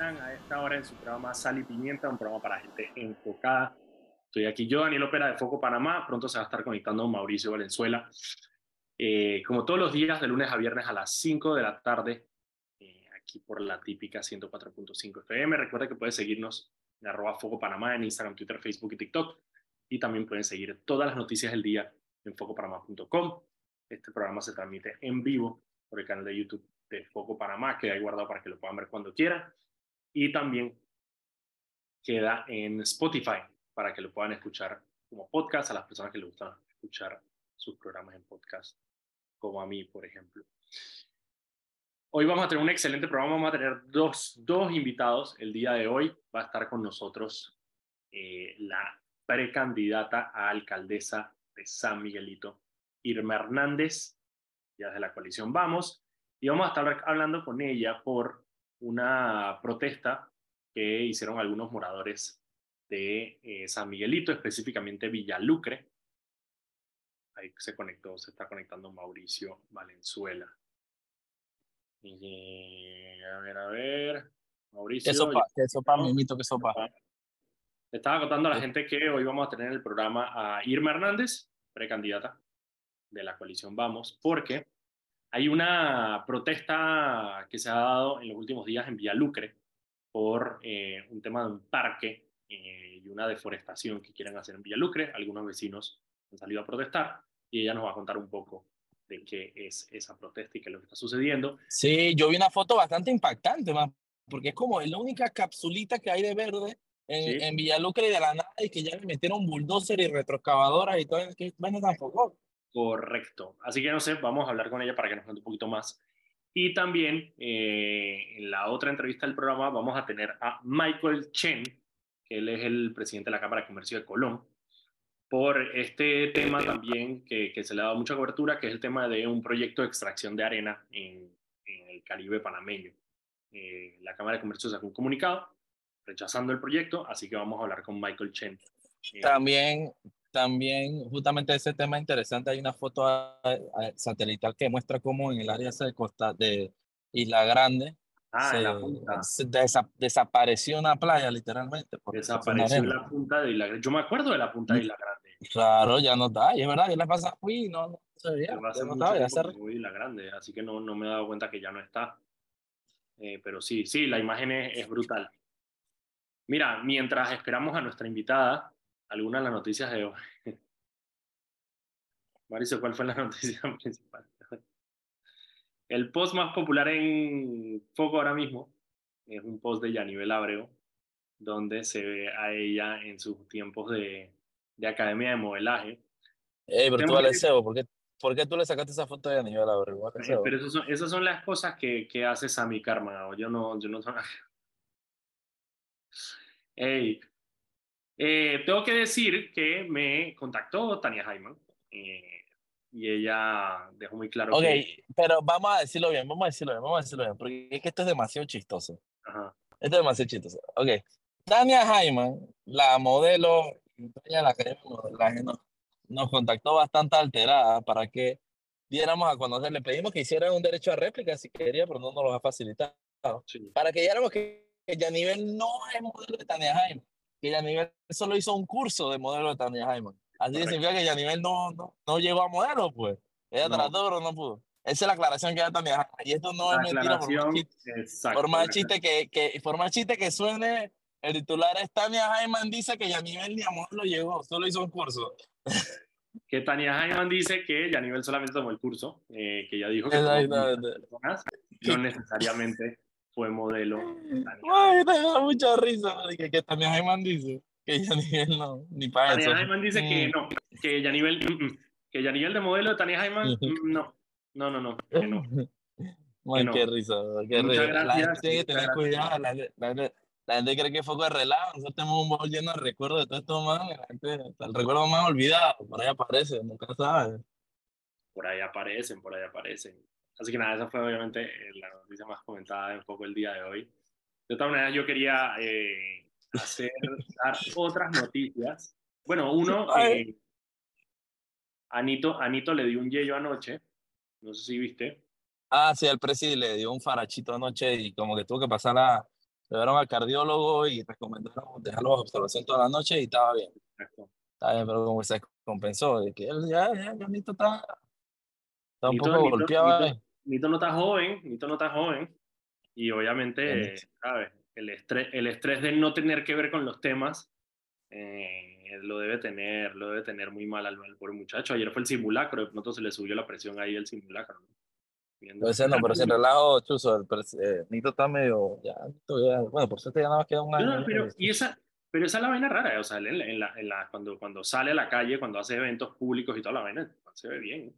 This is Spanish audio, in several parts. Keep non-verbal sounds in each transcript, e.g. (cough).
sintonizan a esta hora en su programa Sal y Pimienta, un programa para gente enfocada. Estoy aquí yo, Daniel Opera de Foco Panamá. Pronto se va a estar conectando Mauricio Valenzuela. Eh, como todos los días, de lunes a viernes a las 5 de la tarde, eh, aquí por la típica 104.5 FM. Recuerda que puedes seguirnos en arroba Foco Panamá en Instagram, Twitter, Facebook y TikTok. Y también pueden seguir todas las noticias del día en focopanamá.com. Este programa se transmite en vivo por el canal de YouTube de Foco Panamá, que hay guardado para que lo puedan ver cuando quieran. Y también queda en Spotify para que lo puedan escuchar como podcast a las personas que les gustan escuchar sus programas en podcast, como a mí, por ejemplo. Hoy vamos a tener un excelente programa, vamos a tener dos, dos invitados. El día de hoy va a estar con nosotros eh, la precandidata a alcaldesa de San Miguelito, Irma Hernández, ya de la coalición Vamos, y vamos a estar hablando con ella por una protesta que hicieron algunos moradores de eh, San Miguelito, específicamente Villalucre. Ahí se conectó, se está conectando Mauricio Valenzuela. Y, a ver, a ver. Mauricio. ¿Qué sopa? ¿Qué sopa, mimito? ¿Qué sopa? estaba contando a la gente que hoy vamos a tener en el programa a Irma Hernández, precandidata de la coalición Vamos, porque hay una protesta que se ha dado en los últimos días en Villalucre por eh, un tema de un parque eh, y una deforestación que quieren hacer en Villalucre. Algunos vecinos han salido a protestar y ella nos va a contar un poco de qué es esa protesta y qué es lo que está sucediendo. Sí, yo vi una foto bastante impactante, más, porque es como la única capsulita que hay de verde en, en Villalucre y de la nada y que ya le metieron bulldozer y retroexcavadoras y todo, que bueno tampoco. Correcto. Así que no sé, vamos a hablar con ella para que nos cuente un poquito más. Y también eh, en la otra entrevista del programa vamos a tener a Michael Chen, que él es el presidente de la Cámara de Comercio de Colón, por este tema también que, se le ha dado mucha cobertura, que es el tema de un proyecto de extracción de arena en, el Caribe panameño. Eh, la Cámara de Comercio sacó un comunicado rechazando el proyecto, así que vamos a hablar con Michael Chen. También también justamente ese tema interesante, hay una foto satelital que muestra cómo en el área de Costa de Isla Grande ah, se, desapareció una playa literalmente. Desapareció la punta de Isla Grande. Yo me acuerdo de la punta de Isla Grande. Claro, ya no está, y es verdad, yo la pasada fui no, no se veía. no estaba, ya se... Isla Grande, así que no, no me he dado cuenta que ya no está. Eh, pero sí, sí, la imagen es, es brutal. Mira, mientras esperamos a nuestra invitada, algunas de las noticias de hoy. (laughs) Mauricio, ¿cuál fue la (laughs) noticia principal? El post más popular en Foco ahora mismo es un post de Yanivel Abreu, donde se ve a ella en sus tiempos de, de academia de modelaje. Ey, pero tú, Alesseo, ¿por qué, ¿por qué tú le sacaste esa foto de Yanivel Abreu? Eh, pero esas son, esas son las cosas que, que hace Sammy Karma. Yo no, yo no (laughs) Ey, eh, tengo que decir que me contactó Tania Jaiman eh, y ella dejó muy claro Ok, pero vamos a decirlo bien, vamos a decirlo bien, vamos a decirlo bien, porque es que esto es demasiado chistoso. Ajá. Esto es demasiado chistoso. Ok, Tania Jaiman, la modelo, la que nos, nos contactó bastante alterada para que diéramos a conocer. Le pedimos que hiciera un derecho a réplica si quería, pero no nos lo ha facilitado. Para que diéramos que, que nivel no es modelo de Tania Jaiman que Yanivel solo hizo un curso de modelo de Tania Jaime. Así que significa que Yanivel no, no, no llegó a modelo, pues. Ella trató, pero no pudo. Esa es la aclaración que da Tania Jaime. Y esto no es mentira. Por más, chiste, por más chiste que, que, por más chiste que suene, el titular es Tania Jaime dice que Yanivel ni a modelo llegó, solo hizo un curso. que Tania Jaime dice que Yanivel solamente tomó el curso, eh, que ya dijo que no necesariamente fue modelo. Ay, te da mucha risa que, que Tania Jaiman dice que Yanivel no, ni para Tania eso. Jaiman dice que mm. no, que Yanivel, mm, mm, que Yanivel de modelo de Tania Jaiman, no, no, no, no, que no. (laughs) Ay, qué risa, qué risa. Gracias, la gente tiene que tener cuidado, la, la, la, gente cree que fue de relajo, nosotros tenemos un bol lleno de recuerdos de todo esto más, la gente, el recuerdo más olvidado, por ahí aparece, nunca sabe. Por ahí aparecen, por ahí aparecen. Así que nada, esa fue obviamente eh, la noticia más comentada un poco el día de hoy. De todas maneras, yo quería eh, hacer dar otras noticias. Bueno, uno, (laughs) eh, Anito, Anito le dio un yello anoche, no sé si viste. Ah, sí, el presidente le dio un farachito anoche y como que tuvo que pasar a, llevaron al cardiólogo y recomendaron dejarlo bajo observación toda la noche y estaba bien. Está bien, pero como se compensó, de que él ya, ya, ya Nito está, está un poco golpeado. Nito, no está joven, Nito no está joven. Y obviamente, ¿sabes? El estrés, el estrés de no tener que ver con los temas eh, lo debe tener, lo debe tener muy mal al, pobre muchacho. Ayer fue el simulacro, de pronto se le subió la presión ahí el simulacro. ¿no? Puede ser, no, pero si relajo, Chuzo, el eh, Nito está medio, ya, bueno, por suerte ya nada más queda un año. No, pero, y esa, pero esa es la vaina rara, o sea, en la, en la, cuando, cuando sale a la calle, cuando hace eventos públicos y toda la vaina, se ve bien.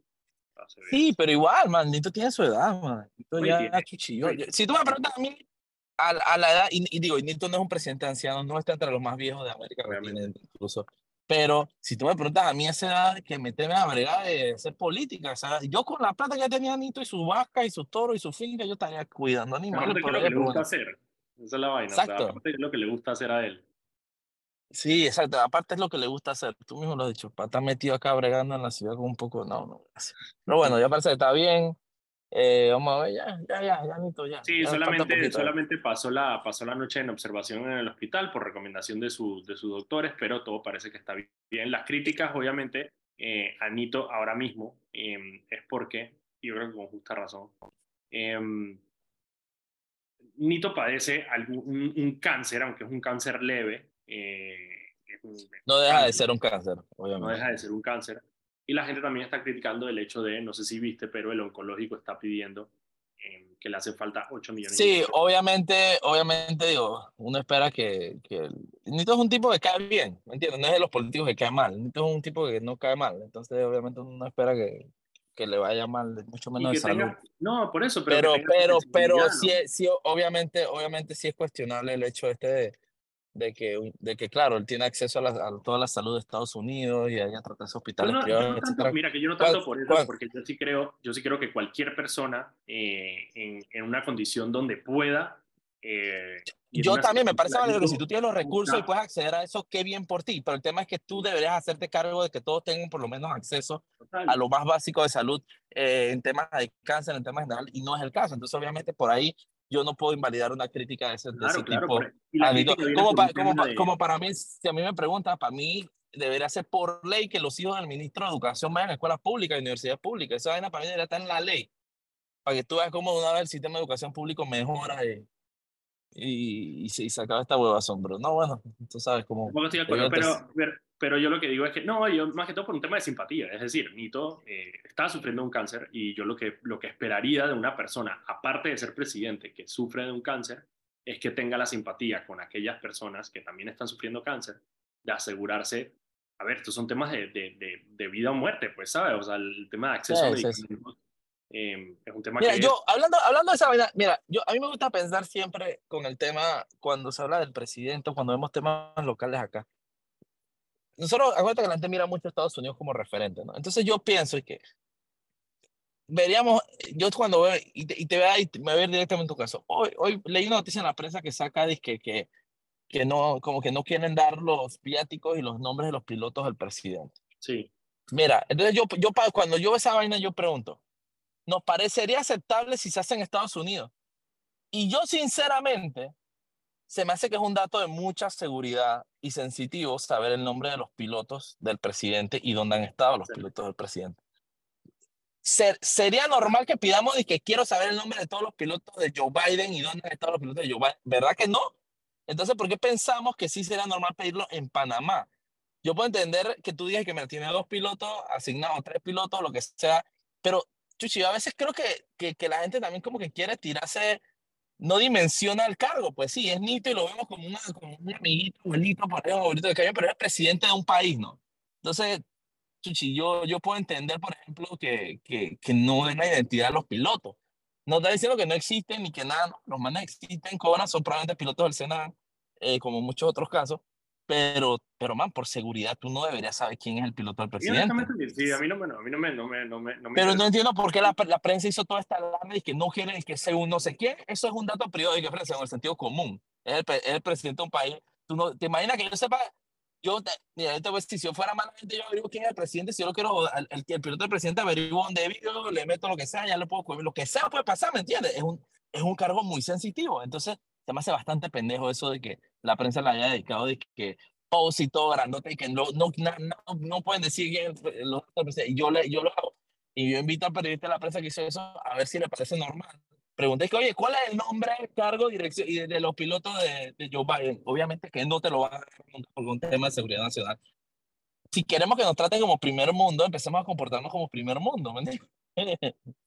Sí, pero igual, man, Nito tiene su edad, man. Nito ya, chuchillo. Si tú me preguntas a mí, a, a la edad, y, digo, Nito no es un presidente anciano, no está entre los más viejos de América Latina, incluso. Pero si tú me preguntas a mí a esa edad que me teme a bregar de hacer política, o sea, yo con la plata que tenía Nito y sus vacas y sus toros y su finca, yo estaría cuidando animales. es lo que le gusta hacer. Esa es la vaina. Exacto. es lo que le gusta hacer a él. Sí, exacto. Aparte es lo que le gusta hacer. Tú mismo lo has dicho. Estar metido acá bregando en la ciudad con un poco. No, no. Pero bueno, ya parece que está bien. Eh, vamos a ver, ya, ya, ya, ya, Nito, ya. Sí, solamente, solamente pasó, la, pasó la noche en observación en el hospital por recomendación de, su, de sus doctores, pero todo parece que está bien. Las críticas, obviamente, eh, a Nito ahora mismo em, es porque, y yo creo que con justa razón, em, Nito padece algún, un, cáncer, aunque es un cáncer leve. Eh, no deja de ser un cáncer, obviamente. No deja de ser un cáncer. Y la gente también está criticando el hecho de, no sé si viste, pero el oncológico está pidiendo eh, que le hace falta 8 millones. Sí, obviamente, obviamente, digo, uno espera que, que... Nito es un tipo que cae bien, ¿me entiendes? No es de los políticos que cae mal, Nito es un tipo que no cae mal, entonces obviamente uno espera que, que le vaya mal, mucho menos de salud. no, por eso, pero... Pero, pero, pero sí, sí, obviamente, obviamente sí es cuestionable el hecho este de de que, de que claro, él tiene acceso a, a toda la salud de Estados Unidos y allá tratarse hospitales privados, Mira, que yo no tanto por eso, porque yo sí creo, yo sí creo que cualquier persona eh, en, en, una condición donde pueda... Eh, yo también me parece que si tú tienes los recursos y puedes acceder a eso, qué bien por ti, pero el tema es que tú deberías hacerte cargo de que todos tengan por lo menos acceso a lo más básico de salud eh, en temas de cáncer, en temas general, y no es el caso. Entonces, obviamente, por ahí yo no puedo invalidar una crítica de ese, tipo. Como, como, para mí, si a mí me preguntan, para mí debería ser por ley que los hijos del ministro de Educación vayan a escuelas públicas y universidades públicas. Esa vaina para mí debería estar en la ley. Para que tú veas cómo una vez el sistema de educación público mejora y, y, y, se acaba esta hueva bro. No, bueno, tú sabes cómo... pero, pero yo lo que digo es que, no, yo más que todo por un tema de simpatía, es decir, Nito eh, está sufriendo un cáncer y yo lo que, lo que esperaría de una persona, aparte de ser presidente, que sufre de un cáncer, es que tenga la simpatía con aquellas personas que también están sufriendo cáncer, de asegurarse, a ver, estos son temas de, de, de, vida o muerte, pues, ¿sabes? O sea, el tema de acceso a medicamentos eh, es un tema mira, que... yo, hablando, hablando de esa vaina, mira, yo, a mí me gusta pensar siempre con el tema, cuando se habla del presidente, cuando vemos temas locales acá, nosotros, acuérdate que la gente mira mucho a Estados Unidos como referente, ¿no? Entonces yo pienso que veríamos, yo cuando veo, y te, y te, y me voy a ver directamente en tu caso, hoy, hoy leí una noticia en la prensa que saca que, que, que no, como que no quieren dar los viáticos y los nombres de los pilotos al presidente. Sí. Mira, entonces yo, yo cuando yo veo esa vaina, yo pregunto, ¿nos parecería aceptable si se hace en Estados Unidos? Y yo sinceramente, se me hace que es un dato de mucha seguridad y sensitivo saber el nombre de los pilotos del presidente y dónde han estado los pilotos del presidente. sería normal que pidamos y que quiero saber el nombre de todos los pilotos de Joe Biden y dónde han estado los pilotos de Joe Biden. ¿Verdad que no? Entonces, ¿por qué pensamos que sí sería normal pedirlo en Panamá? Yo puedo entender que tú digas que me tiene dos pilotos asignados, tres pilotos, lo que sea, pero Chuchi, a veces creo que, que, que la gente también como que quiere tirarse no dimensiona el cargo. Pues sí, es Nito y lo vemos como, una, como un amiguito, abuelito, abuelito de cañón, pero es presidente de un país, ¿no? Entonces, Chuchi, yo, yo puedo entender, por ejemplo, que, que, que no es la identidad de los pilotos. No está diciendo que no existen ni que nada, no, los manes existen, cobran, son probablemente pilotos del Senado, eh, como muchos otros casos, pero, pero man, por seguridad tú no deberías saber quién es el piloto del presidente. Sí, a mí no me, a mí no me, no me, no me, Pero no entiendo por qué la, la, prensa hizo toda esta alarma y que no quieren que sea un no sé quién. Eso es un dato periódico, en el sentido común. Es el, es el, presidente de un país. Tú no, ¿Te imaginas que yo sepa? Yo, mira, te si yo fuera mala gente, yo averiguo quién es el presidente. Si yo lo quiero, el, el, el piloto del presidente averiguo dónde vivo, le meto lo que sea, ya lo puedo Lo que sea puede pasar, ¿me entiendes? Es un, es un cargo muy sensitivo. Entonces, se me hace bastante pendejo eso de que la prensa le haya dedicado de que post y todo grandote y que no, no, no, no pueden decir bien los yo, le, yo lo hago. Y yo invito al periodista de la prensa que hizo eso a ver si le parece normal. Pregunté que, oye, ¿cuál es el nombre, cargo, dirección y de, los pilotos de, de, Joe Biden? Obviamente que no te lo van a preguntar por un tema de seguridad nacional. Si queremos que nos traten como primer mundo, empecemos a comportarnos como primer mundo, ¿me? (laughs)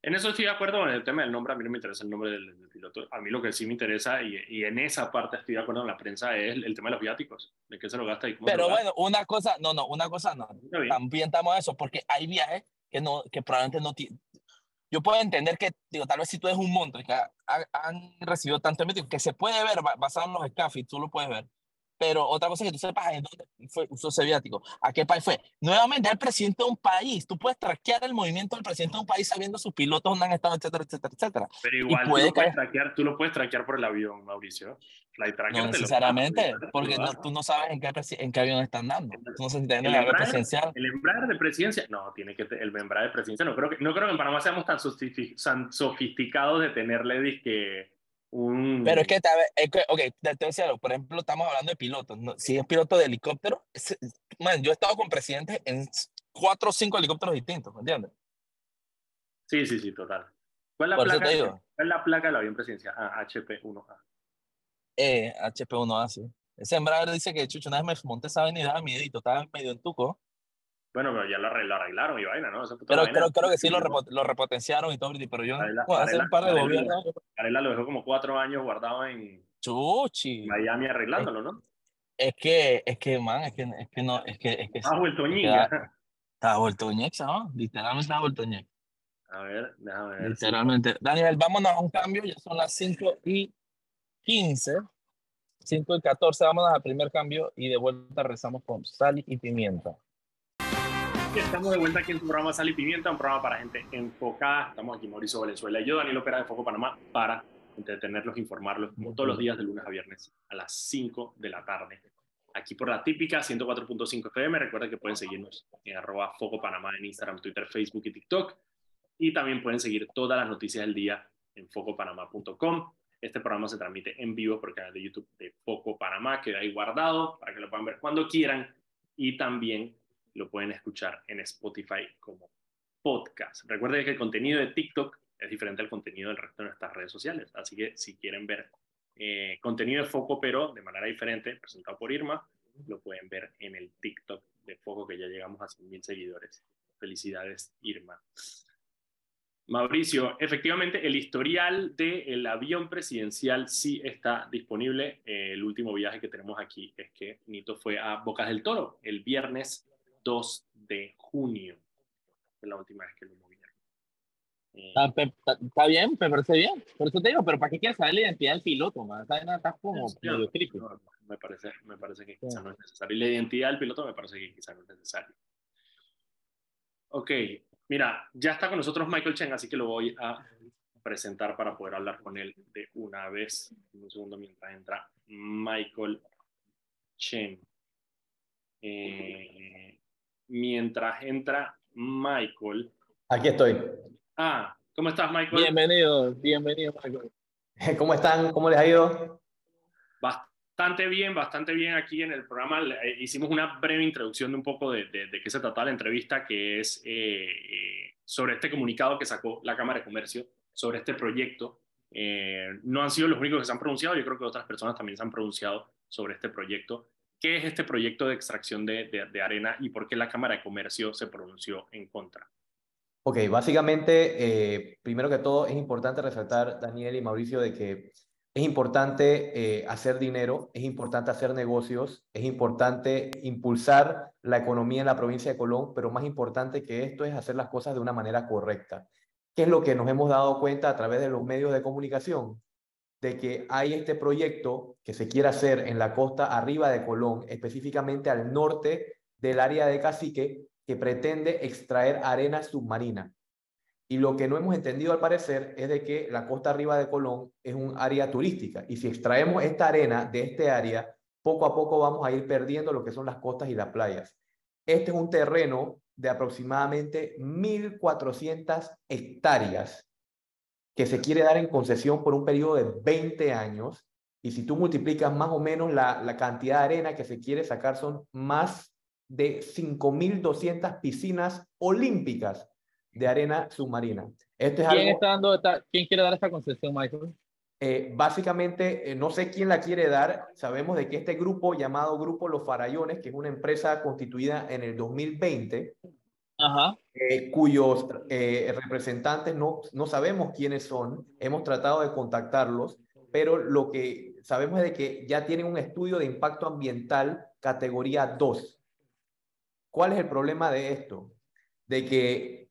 En eso estoy de acuerdo con el tema del nombre. A mí no me interesa el nombre del, piloto. A mí lo que sí me interesa, y, y, en esa parte estoy de acuerdo con la prensa, es el, tema de los viáticos. De qué se lo gasta y cómo Pero bueno, una cosa, no, no, una cosa no. También estamos eso, porque hay viajes que, no, que probablemente no yo puedo entender que, digo, tal vez si tú eres un monto que han recibido tanto emitido, que se puede ver basado en los escafis, tú lo puedes ver, pero otra cosa es que tú sepas en dónde fue uso viático, a qué país fue. Nuevamente, el presidente de un país. Tú puedes traquear el movimiento del presidente de un país sabiendo sus pilotos dónde han estado, etcétera, etcétera, etcétera. Pero igual tú, lo puedes traquear, tú lo puedes traquear por el avión, Mauricio. no necesariamente, porque tú no sabes en qué, en qué avión están dando. Tú no sabes si el, embraer, presidencial. el embraer de presidencia, no, tiene que el embraer de presidencia, no creo que, no creo que en Panamá seamos tan sofisticados de tenerle disque pero es que, es que ok, decía por ejemplo, estamos hablando de pilotos. Si es piloto de helicóptero, man, yo he estado con presidentes en cuatro o cinco helicópteros distintos, ¿me entiendes? Sí, sí, sí, total. ¿Cuál es la, placa, ¿cuál es la placa del avión presidencial? Ah, HP1A. Eh, HP1A, sí. Ese Embraer dice que, chucho, una vez me monté esa avenida, mi miedito, estaba medio en tuco. Bueno, pero ya lo, arreglaron y vaina, ¿no? pero creo, creo, que sí lo, lo, repotenciaron y todo, pero yo Arela, bueno, hacer un par de gobiernos. Carela lo dejó como cuatro años guardado en Chuchi. Miami arreglándolo, ¿no? Es que, es que, man, es que, es que no, es que, es que. Estaba vuelto Estaba vuelto ¿no? Literalmente estaba vuelto A ver, déjame ver. Literalmente. Daniel, vámonos a un cambio, ya son las 5 y 15. 5 y 14, vámonos al primer cambio y de vuelta rezamos con sal y pimienta. Estamos de vuelta aquí en tu programa Sal y Pimienta, un programa para gente enfocada. Estamos aquí Mauricio Valenzuela y yo, Daniel Opera de Foco Panamá, para entretenerlos, informarlos, como todos los días de lunes a viernes a las 5 de la tarde. Aquí por la típica 104.5 FM. Recuerda que pueden seguirnos en arroba Foco Panamá en Instagram, Twitter, Facebook y TikTok. Y también pueden seguir todas las noticias del día en focopanamá.com. Este programa se transmite en vivo por el canal de YouTube de Foco Panamá, queda ahí guardado para que lo puedan ver cuando quieran. Y también lo pueden escuchar en Spotify como podcast. Recuerden que el contenido de TikTok es diferente al contenido del resto de nuestras redes sociales, así que si quieren ver eh, contenido de Foco, pero de manera diferente, presentado por Irma, lo pueden ver en el TikTok de Foco, que ya llegamos a 100.000 seguidores. Felicidades, Irma. Mauricio, efectivamente, el historial del avión presidencial sí está disponible. el último viaje que tenemos aquí es que Nito fue a Bocas del Toro el viernes 2 de junio. Fue la última vez que lo movieron. Eh, está, bien, me parece bien. Por eso te digo, pero ¿para qué quieres saber la identidad del piloto? Man? Está, como medio me, parece, me parece que quizás no es necesario. Y la identidad del piloto me parece que quizás no es necesario. Ok, mira, ya está con nosotros Michael Chen, así que lo voy a presentar para poder hablar con él de una vez. Un segundo mientras entra Michael Chen. Eh, mientras entra Michael. Aquí estoy. Ah, ¿cómo estás, Michael? Bienvenido, bienvenido, Michael. (laughs) ¿Cómo están? ¿Cómo les ha ido? Bastante bien, bastante bien aquí en el programa. Eh, hicimos una breve introducción de un poco de, de, qué se trataba la entrevista, que es eh, eh, sobre este comunicado que sacó la Cámara de Comercio, sobre este proyecto. no han sido los únicos que se han pronunciado, yo creo que otras personas también se han pronunciado sobre este proyecto ¿Qué es este proyecto de extracción de, arena y por qué la Cámara de Comercio se pronunció en contra? Ok, básicamente, eh, primero que todo, es importante resaltar, Daniel y Mauricio, de que es importante eh, hacer dinero, es importante hacer negocios, es importante impulsar la economía en la provincia de Colón, pero más importante que esto es hacer las cosas de una manera correcta. ¿Qué es lo que nos hemos dado cuenta a través de los medios de comunicación? De que hay este proyecto que se quiere hacer en la costa arriba de Colón, específicamente al norte del área de Cacique, que pretende extraer arena submarina. Y lo que no hemos entendido al parecer es de que la costa arriba de Colón es un área turística. Y si extraemos esta arena de este área, poco a poco vamos a ir perdiendo lo que son las costas y las playas. Este es un terreno de aproximadamente 1.400 hectáreas que se quiere dar en concesión por un periodo de 20 años. Y si tú multiplicas más o menos la, la cantidad de arena que se quiere sacar, son más de 5.200 piscinas olímpicas de arena submarina. Esto es ¿Quién, está dando ¿Quién quiere dar esta concesión, Michael? Eh, básicamente, eh, no sé quién la quiere dar. Sabemos de que este grupo llamado Grupo Los Farallones, que es una empresa constituida en el 2020, eh, cuyos representantes no, no sabemos quiénes son, hemos tratado de contactarlos, pero lo que sabemos es de que ya tienen un estudio de impacto ambiental categoría 2. ¿Cuál es el problema de esto? De que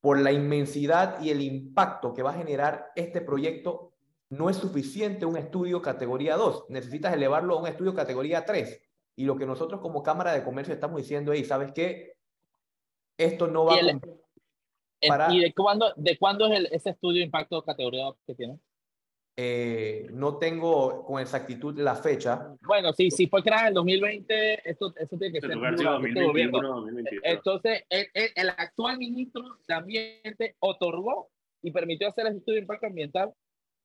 por la inmensidad y el impacto que va a generar este proyecto, no es suficiente un estudio categoría 2, necesitas elevarlo a un estudio categoría 3. Y lo que nosotros como Cámara de Comercio estamos diciendo es, ¿sabes qué? Esto no va a... Para... ¿Y de cuándo, de cuándo es el, ese estudio de impacto categoría 2 que tiene? Eh, no tengo con exactitud la fecha. Bueno, sí, sí fue creado en el 2020, esto, eso tiene que ser. 2021, 2022. Entonces, el, el, actual ministro de Ambiente otorgó y permitió hacer ese estudio de impacto ambiental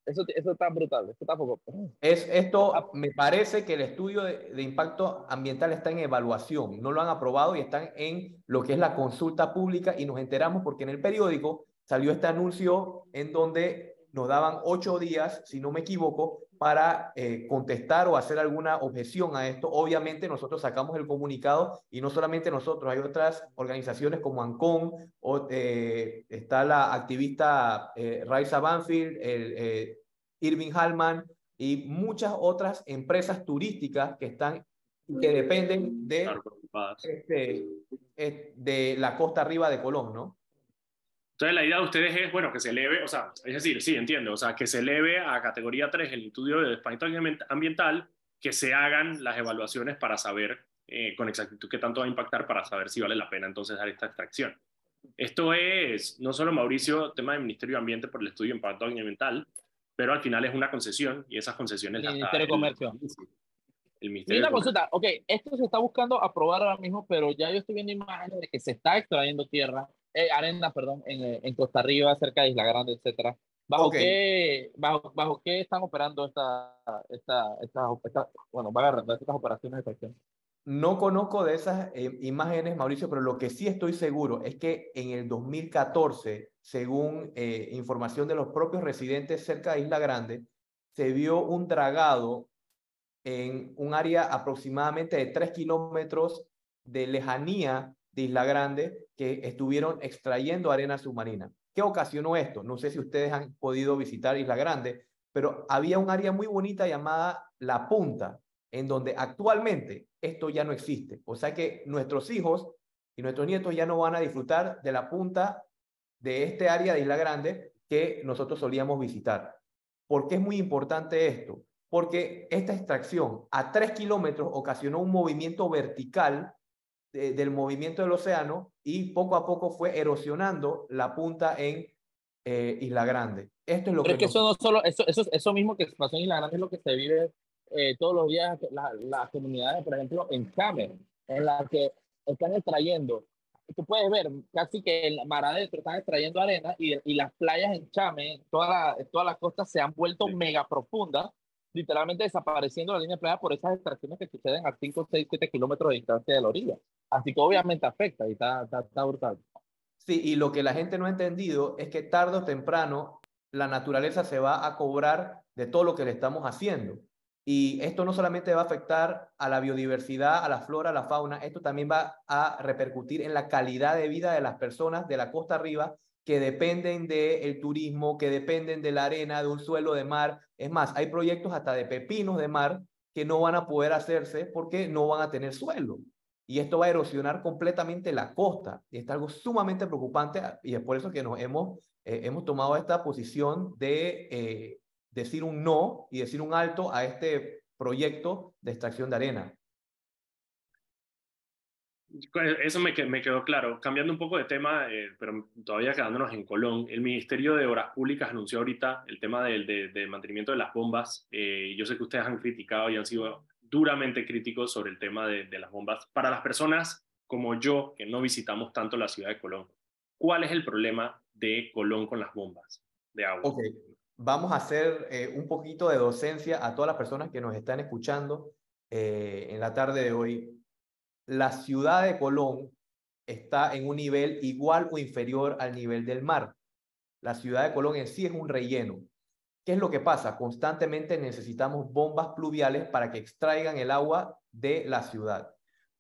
eso, eso está brutal, eso está poco. Es, esto ah. me parece que el estudio de, de, impacto ambiental está en evaluación, no lo han aprobado y están en lo que es la consulta pública y nos enteramos porque en el periódico salió este anuncio en donde nos daban ocho días, si no me equivoco, para eh, contestar o hacer alguna objeción a esto. Obviamente nosotros sacamos el comunicado y no solamente nosotros, hay otras organizaciones como ANCON, o, eh, está la activista eh, Raisa Banfield, el, Irving Hallman y muchas otras empresas turísticas que están que dependen de, este, de la costa arriba de Colón, ¿no? Entonces la idea de ustedes es, bueno, que se eleve, o sea, es decir, sí, entiendo, o sea, que se eleve a categoría 3 el estudio de impacto ambiental, que se hagan las evaluaciones para saber eh, con exactitud qué tanto va a impactar para saber si vale la pena entonces dar esta extracción. Esto es, no solo Mauricio, tema del Ministerio de Ambiente por el estudio de impacto ambiental, pero al final es una concesión y esas concesiones... El Ministerio de Comercio. El, Ministerio una consulta, ok, esto se está buscando aprobar ahora mismo, pero ya yo estoy viendo imágenes de que se está extrayendo tierra eh, arena, perdón, en, eh, en, Costa Rica, cerca de Isla Grande, etcétera. ¿Bajo, qué, bajo, ¿Bajo qué están operando esta, esta, esta, bueno, va a estas operaciones de extracción? No conozco de esas eh, imágenes, Mauricio, pero lo que sí estoy seguro es que en el 2014, según información de los propios residentes cerca de Isla Grande, se vio un dragado en un área aproximadamente de 3 kilómetros de lejanía de Isla Grande que estuvieron extrayendo arena submarina. ¿Qué ocasionó esto? No sé si ustedes han podido visitar Isla Grande, pero había un área muy bonita llamada La Punta, en donde actualmente esto ya no existe. O sea que nuestros hijos y nuestros nietos ya no van a disfrutar de la punta de este área de Isla Grande que nosotros solíamos visitar. ¿Por qué es muy importante esto? Porque esta extracción a tres kilómetros ocasionó un movimiento vertical del movimiento del océano y poco a poco fue erosionando la punta en eh, Isla Grande. Esto es lo Pero que... es que eso no solo, eso, eso, eso mismo que pasó en Isla Grande es lo que se vive eh, todos los días, las comunidades, por ejemplo, en Chame, en las que están extrayendo. Tú puedes ver casi que el mar adentro están extrayendo arena y, y las playas en Chame, todas las todas las costas se han vuelto mega profundas literalmente desapareciendo la línea playa por esas extracciones que suceden a 5, 6, 7 kilómetros de distancia de la orilla. Así que obviamente afecta y está, está, brutal. Sí, y lo que la gente no ha entendido es que tarde o temprano la naturaleza se va a cobrar de todo lo que le estamos haciendo. Y esto no solamente va a afectar a la biodiversidad, a la flora, a la fauna, esto también va a repercutir en la calidad de vida de las personas de la costa arriba que dependen del turismo, que dependen de la arena, de un suelo de mar. Es más, hay proyectos hasta de pepinos de mar que no van a poder hacerse porque no van a tener suelo. Y esto va a erosionar completamente la costa. Y es algo sumamente preocupante y es por eso que nos hemos, eh, hemos tomado esta posición de eh, decir un no y decir un alto a este proyecto de extracción de arena. Eso me, me, quedó claro. Cambiando un poco de tema, eh, pero todavía quedándonos en Colón, el Ministerio de Obras Públicas anunció ahorita el tema del, de, mantenimiento de las bombas. Eh, yo sé que ustedes han criticado y han sido duramente críticos sobre el tema de, de, las bombas. Para las personas como yo, que no visitamos tanto la ciudad de Colón, ¿cuál es el problema de Colón con las bombas? de agua. Ok, vamos a hacer eh, un poquito de docencia a todas las personas que nos están escuchando eh, en la tarde de hoy. La ciudad de Colón está en un nivel igual o inferior al nivel del mar. La ciudad de Colón en sí es un relleno. ¿Qué es lo que pasa? Constantemente necesitamos bombas pluviales para que extraigan el agua de la ciudad.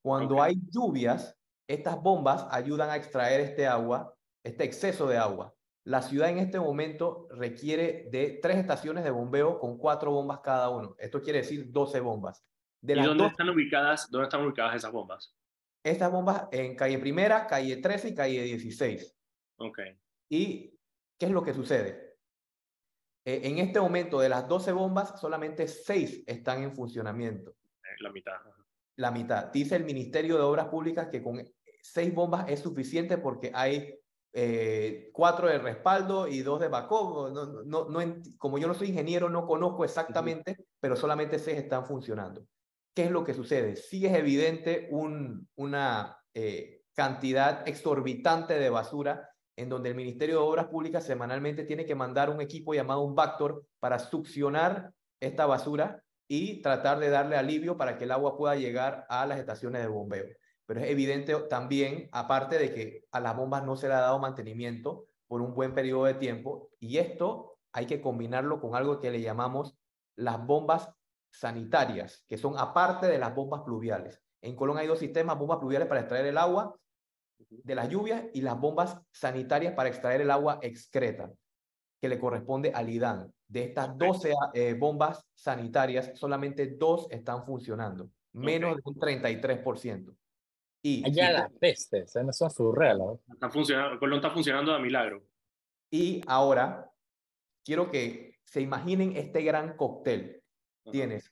Cuando hay lluvias, estas bombas ayudan a extraer este agua, este exceso de agua. La ciudad en este momento requiere de tres estaciones de bombeo con cuatro bombas cada uno. Esto quiere decir 12 bombas. ¿Y dónde, están ubicadas, dónde están ubicadas esas bombas? Estas bombas en calle primera, calle 13 y calle 16. Ok. ¿Y qué es lo que sucede? Eh, en este momento, de las 12 bombas, solamente 6 están en funcionamiento. Eh, la mitad. La mitad. Dice el Ministerio de Obras Públicas que con 6 bombas es suficiente porque hay eh, cuatro de respaldo y dos de backup. No, no, no, como yo no soy ingeniero, no conozco exactamente, pero solamente seis están funcionando. ¿Qué es lo que sucede? Sí es evidente un, una eh, cantidad exorbitante de basura en donde el Ministerio de Obras Públicas semanalmente tiene que mandar un equipo llamado un Bactor para succionar esta basura y tratar de darle alivio para que el agua pueda llegar a las estaciones de bombeo. Pero es evidente también, aparte de que a las bombas no se le ha dado mantenimiento por un buen periodo de tiempo, y esto hay que combinarlo con algo que le llamamos las bombas sanitarias, que son aparte de las bombas pluviales. En Colón hay dos sistemas, bombas pluviales para extraer el agua de las lluvias y las bombas sanitarias para extraer el agua excreta, que le corresponde al IDAN. De estas 12 eh, bombas sanitarias, solamente dos están funcionando, menos de un 33%. Y, Allá la peste, eso es surreal. Está funcionando, Colón está funcionando de milagro. Y ahora, quiero que se imaginen este gran cóctel. Tienes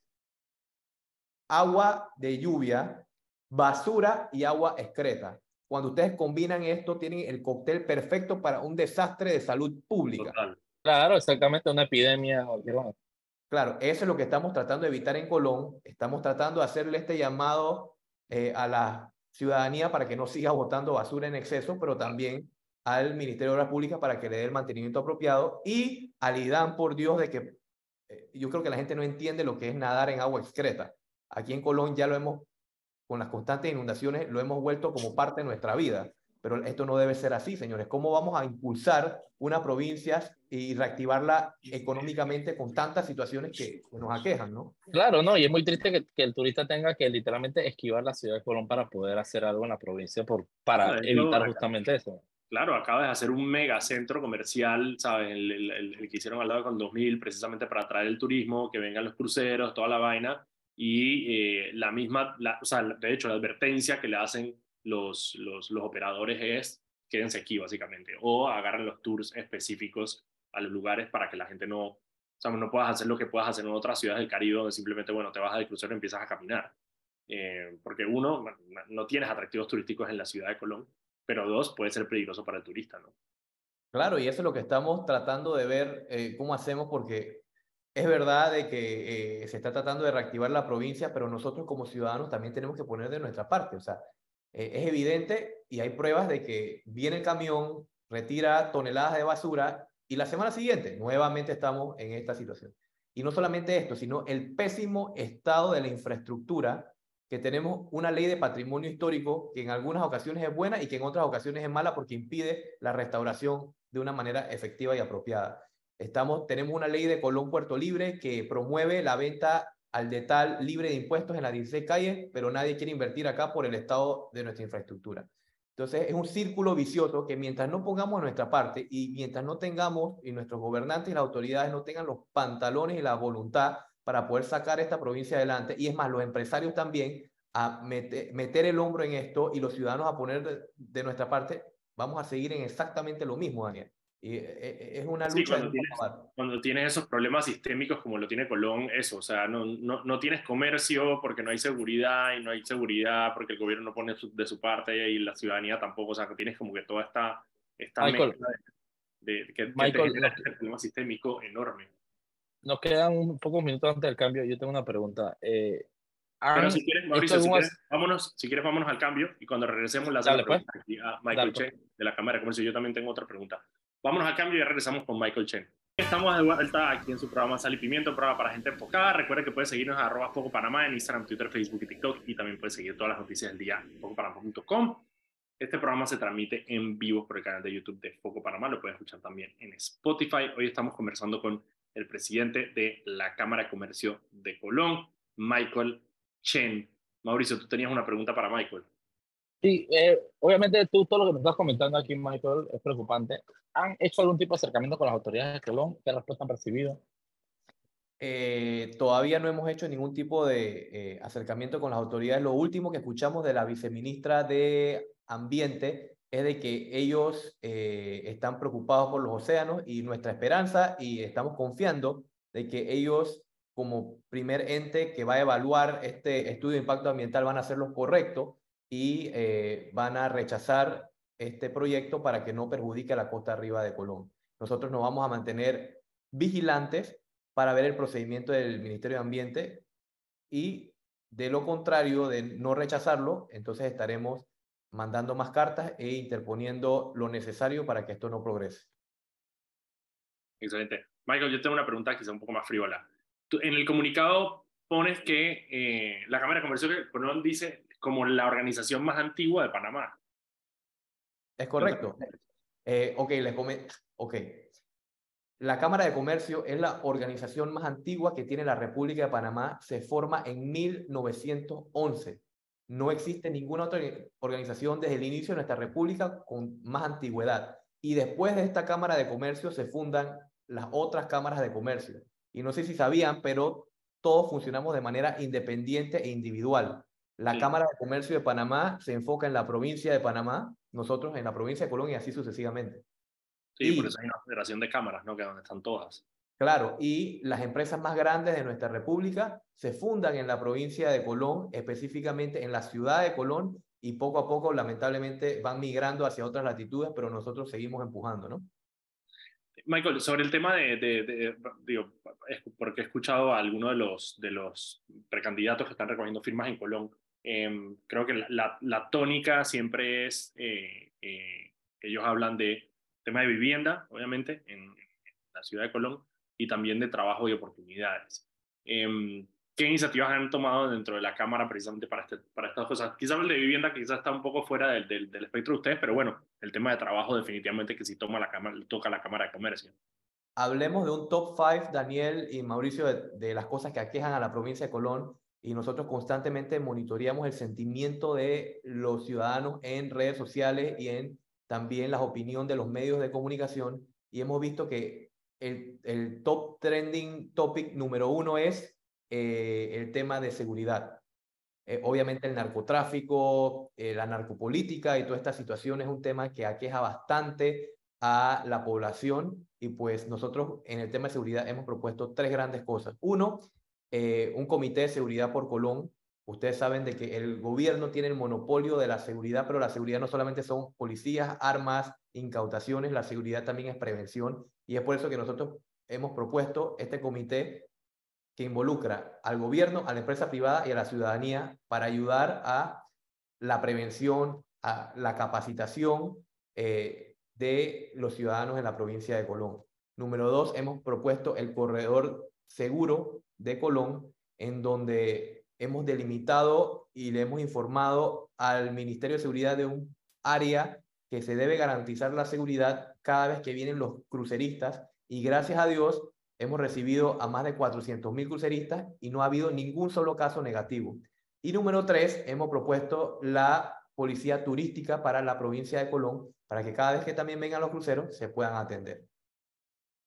agua de lluvia, basura y agua excreta. Cuando ustedes combinan esto, tienen el cóctel perfecto para un desastre de salud pública. Claro, exactamente, una epidemia. Claro, eso es lo que estamos tratando de evitar en Colón. Estamos tratando de hacerle este llamado eh, a la ciudadanía para que no siga botando basura en exceso, pero también al Ministerio de Obras Públicas para que le dé el mantenimiento apropiado y al IDAN, por Dios, de que eh, yo creo que la gente no entiende lo que es nadar en agua excreta. Aquí en Colón ya lo hemos, con las constantes inundaciones, lo hemos vuelto como parte de nuestra vida. Pero esto no debe ser así, señores. ¿Cómo vamos a impulsar una provincia y reactivarla económicamente con tantas situaciones que nos aquejan, ¿no? Claro, no, y es muy triste que, el turista tenga que literalmente esquivar la ciudad de Colón para poder hacer algo en la provincia por, para evitar justamente eso. Claro, acaba de hacer un mega centro comercial, ¿sabes? El, que hicieron al lado con 2000, precisamente para atraer el turismo, que vengan los cruceros, toda la vaina. Y eh, la misma, o sea, de hecho, la advertencia que le hacen los, los, los operadores es quédense aquí básicamente o agarren los tours específicos a los lugares para que la gente no, o sea, no puedas hacer lo que puedas hacer en otras ciudades del Caribe donde simplemente, bueno, te vas del crucero y empiezas a caminar. Eh, porque uno, no tienes atractivos turísticos en la ciudad de Colón, pero dos, puede ser peligroso para el turista, ¿no? Claro, y eso es lo que estamos tratando de ver eh, cómo hacemos, porque es verdad de que eh, se está tratando de reactivar la provincia, pero nosotros como ciudadanos también tenemos que poner de nuestra parte. O sea, eh, es evidente y hay pruebas de que viene el camión, retira toneladas de basura y la semana siguiente nuevamente estamos en esta situación. Y no solamente esto, sino el pésimo estado de la infraestructura, que tenemos una ley de patrimonio histórico que en algunas ocasiones es buena y que en otras ocasiones es mala porque impide la restauración de una manera efectiva y apropiada. Estamos, tenemos una ley de Colón Puerto Libre que promueve la venta al detal libre de impuestos en las 16 calles, pero nadie quiere invertir acá por el estado de nuestra infraestructura. Entonces es un círculo vicioso que mientras no pongamos nuestra parte y mientras no tengamos y nuestros gobernantes y las autoridades no tengan los pantalones y la voluntad para poder sacar esta provincia adelante, y es más, los empresarios también a meter, el hombro en esto y los ciudadanos a poner de nuestra parte, vamos a seguir en exactamente lo mismo, Daniel. Y eh, eh, es una lucha. cuando, tienes, esos problemas sistémicos como lo tiene Colón, eso, o sea, no, no, no, tienes comercio porque no hay seguridad y no hay seguridad porque el gobierno no pone de su parte y la ciudadanía tampoco, o sea, que tienes como que toda esta, esta Michael, de, que, Michael, que este problema sistémico enorme. Nos quedan un pocos minutos antes del cambio. Yo tengo una pregunta. Eh, pero si quieres, Mauricio, si quieres, vámonos, si quieres, vámonos al cambio y cuando regresemos la sala pues. a Michael pues. de la Cámara de Comercio. Yo también tengo otra pregunta. Vámonos a cambio y regresamos con Michael Chen. Estamos de vuelta aquí en su programa Sal y Pimiento, programa para gente enfocada. Recuerda que puedes seguirnos a arroba Foco Panamá en Instagram, Twitter, Facebook y TikTok. Y también puedes seguir todas las noticias del día en focopanamá.com. Este programa se transmite en vivo por el canal de YouTube de Foco Panamá. Lo puedes escuchar también en Spotify. Hoy estamos conversando con el presidente de la Cámara de Comercio de Colón, Michael Chen. Mauricio, tú tenías una pregunta para Michael. Sí, eh, obviamente tú todo lo que me estás comentando aquí, Michael, es preocupante. ¿Han hecho algún tipo de acercamiento con las autoridades de Colón? ¿Qué respuesta han percibido? Eh, todavía no hemos hecho ningún tipo de eh, acercamiento con las autoridades. Lo último que escuchamos de la viceministra de Ambiente es de que ellos están preocupados por los océanos y nuestra esperanza y estamos confiando de que ellos como primer ente que va a evaluar este estudio de impacto ambiental van a hacer lo correcto y eh, van a rechazar este proyecto para que no perjudique a la costa arriba de Colón. Nosotros nos vamos a mantener vigilantes para ver el procedimiento del Ministerio de Ambiente y de lo contrario, de no rechazarlo, entonces estaremos mandando más cartas e interponiendo lo necesario para que esto no progrese. Excelente. Michael, yo tengo una pregunta quizá un poco más friola. en el comunicado pones que eh, la Cámara de Comercio de Colón dice como la organización más antigua de Panamá. Es correcto. Eh, ok, les comento. Ok. La Cámara de Comercio es la organización más antigua que tiene la República de Panamá. Se forma en 1911. No existe ninguna otra organización desde el inicio de nuestra república con más antigüedad. Y después de esta Cámara de Comercio se fundan las otras cámaras de comercio. Y no sé si sabían, pero todos funcionamos de manera independiente e individual. La Cámara de Comercio de Panamá se enfoca en la provincia de Panamá, nosotros en la provincia de Colombia y así sucesivamente. Sí, por eso hay una federación de cámaras, ¿no? Que donde están todas. Claro, y las empresas más grandes de nuestra república se fundan en la provincia de Colón, específicamente en la ciudad de Colón, y poco a poco, lamentablemente, van migrando hacia otras latitudes, pero nosotros seguimos empujando, ¿no? Michael, sobre el tema de, digo, porque he escuchado a algunos de los, de los precandidatos que están recogiendo firmas en Colón, Em, creo que la, la, tónica siempre es, eh, eh, ellos hablan de tema de vivienda, obviamente, en, la ciudad de Colón, y también de trabajo y oportunidades. Em, ¿Qué iniciativas han tomado dentro de la Cámara precisamente para, este, para estas cosas? Quizás el de vivienda quizás está un poco fuera del, del, espectro de ustedes, pero bueno, el tema de trabajo definitivamente que si toma la cámara, toca la Cámara de Comercio. Hablemos de un top five, Daniel y Mauricio, de, de las cosas que aquejan a la provincia de Colón y nosotros constantemente monitoreamos el sentimiento de los ciudadanos en redes sociales y en también la opinión de los medios de comunicación y hemos visto que el, top trending topic número uno es eh, el tema de seguridad. Eh, obviamente el narcotráfico, eh, la narcopolítica y toda esta situación es un tema que aqueja bastante a la población y pues nosotros en el tema de seguridad hemos propuesto tres grandes cosas. Uno, un comité de seguridad por Colón. Ustedes saben de que el gobierno tiene el monopolio de la seguridad, pero la seguridad no solamente son policías, armas, incautaciones, la seguridad también es prevención. Y es por eso que nosotros hemos propuesto este comité que involucra al gobierno, a la empresa privada y a la ciudadanía para ayudar a la prevención, a la capacitación eh, de los ciudadanos en la provincia de Colón. Número dos, hemos propuesto el corredor seguro de Colón, en donde hemos delimitado y le hemos informado al Ministerio de Seguridad de un área que se debe garantizar la seguridad cada vez que vienen los cruceristas y gracias a Dios hemos recibido a más de 400 mil cruceristas y no ha habido ningún solo caso negativo. Y número tres, hemos propuesto la policía turística para la provincia de Colón para que cada vez que también vengan los cruceros se puedan atender.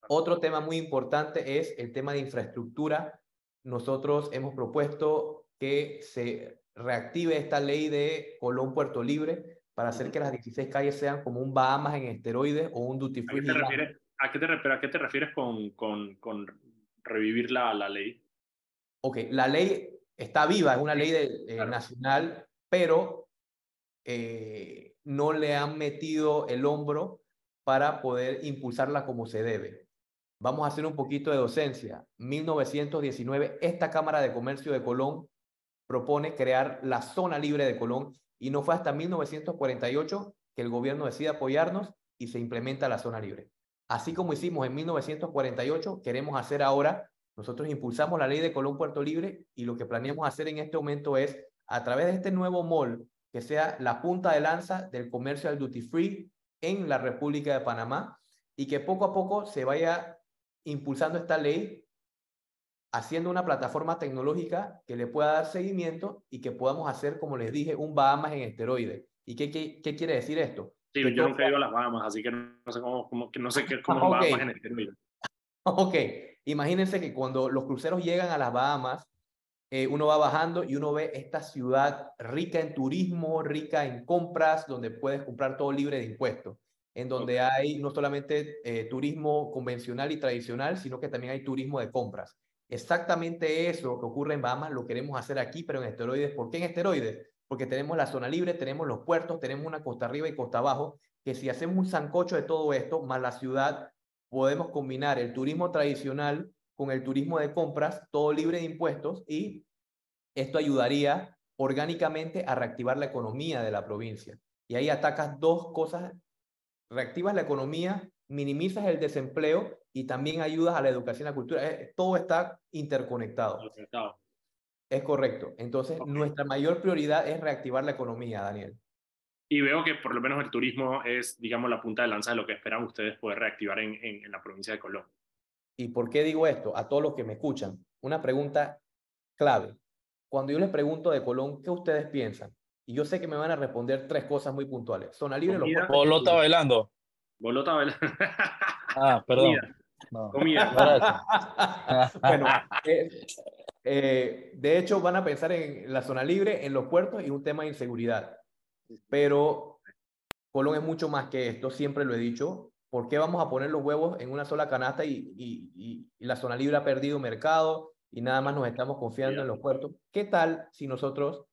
Otro tema muy importante es el tema de infraestructura nosotros hemos propuesto que se reactive esta ley de Colón Puerto Libre para hacer que las 16 calles sean como un Bahamas en esteroides o un duty free. ¿A qué te refieres, a qué te refieres con, con, con revivir la, la, ley? Ok, la ley está viva, es una ley de, eh, nacional, pero eh, no le han metido el hombro para poder impulsarla como se debe. Vamos a hacer un poquito de docencia. 1919, esta Cámara de Comercio de Colón propone crear la zona libre de Colón y no fue hasta 1948 que el gobierno decide apoyarnos y se implementa la zona libre. Así como hicimos en 1948, queremos hacer ahora. Nosotros impulsamos la ley de Colón Puerto Libre y lo que planeamos hacer en este momento es, a través de este nuevo mall, que sea la punta de lanza del comercio al duty free en la República de Panamá y que poco a poco se vaya impulsando esta ley, haciendo una plataforma tecnológica que le pueda dar seguimiento y que podamos hacer, como les dije, un Bahamas en esteroides. ¿Y qué, qué, qué quiere decir esto? Sí, yo nunca he ido a las Bahamas, así que no sé cómo, cómo, no sé qué, (laughs) cómo okay. Bahamas en esteroides. (laughs) Ok, imagínense que cuando los cruceros llegan a las Bahamas, eh, uno va bajando y uno ve esta ciudad rica en turismo, rica en compras, donde puedes comprar todo libre de impuestos, en donde hay no solamente eh, turismo convencional y tradicional, sino que también hay turismo de compras. Exactamente eso que ocurre en Bahamas lo queremos hacer aquí, pero en esteroides. ¿Por qué en esteroides? Porque tenemos la zona libre, tenemos los puertos, tenemos una costa arriba y costa abajo, que si hacemos un sancocho de todo esto, más la ciudad, podemos combinar el turismo tradicional con el turismo de compras, todo libre de impuestos, y esto ayudaría orgánicamente a reactivar la economía de la provincia. Y ahí atacas dos cosas, reactivas la economía, minimizas el desempleo y también ayudas a la educación y la cultura. Todo está interconectado. Es correcto. Entonces, nuestra mayor prioridad es reactivar la economía, Daniel. Y veo que por lo menos el turismo es, digamos, la punta de lanza de lo que esperan ustedes poder reactivar en, en, en la provincia de Colón. ¿Y por qué digo esto? A todos los que me escuchan, una pregunta clave. Cuando yo les pregunto de Colón, ¿qué ustedes piensan? Y yo sé que me van a responder tres cosas muy puntuales. Zona libre, los Bolota bailando. Bolota bailando. (laughs) ah, perdón. Comida. Comida. (laughs) (laughs) bueno, eh, eh, de hecho van a pensar en la zona libre, en los puertos y un tema de inseguridad. Pero Colón es mucho más que esto, siempre lo he dicho. ¿Por qué vamos a poner los huevos en una sola canasta y, y, y, y la zona libre ha perdido mercado? y nada más nos estamos confiando en los puertos. ¿Qué tal si nosotros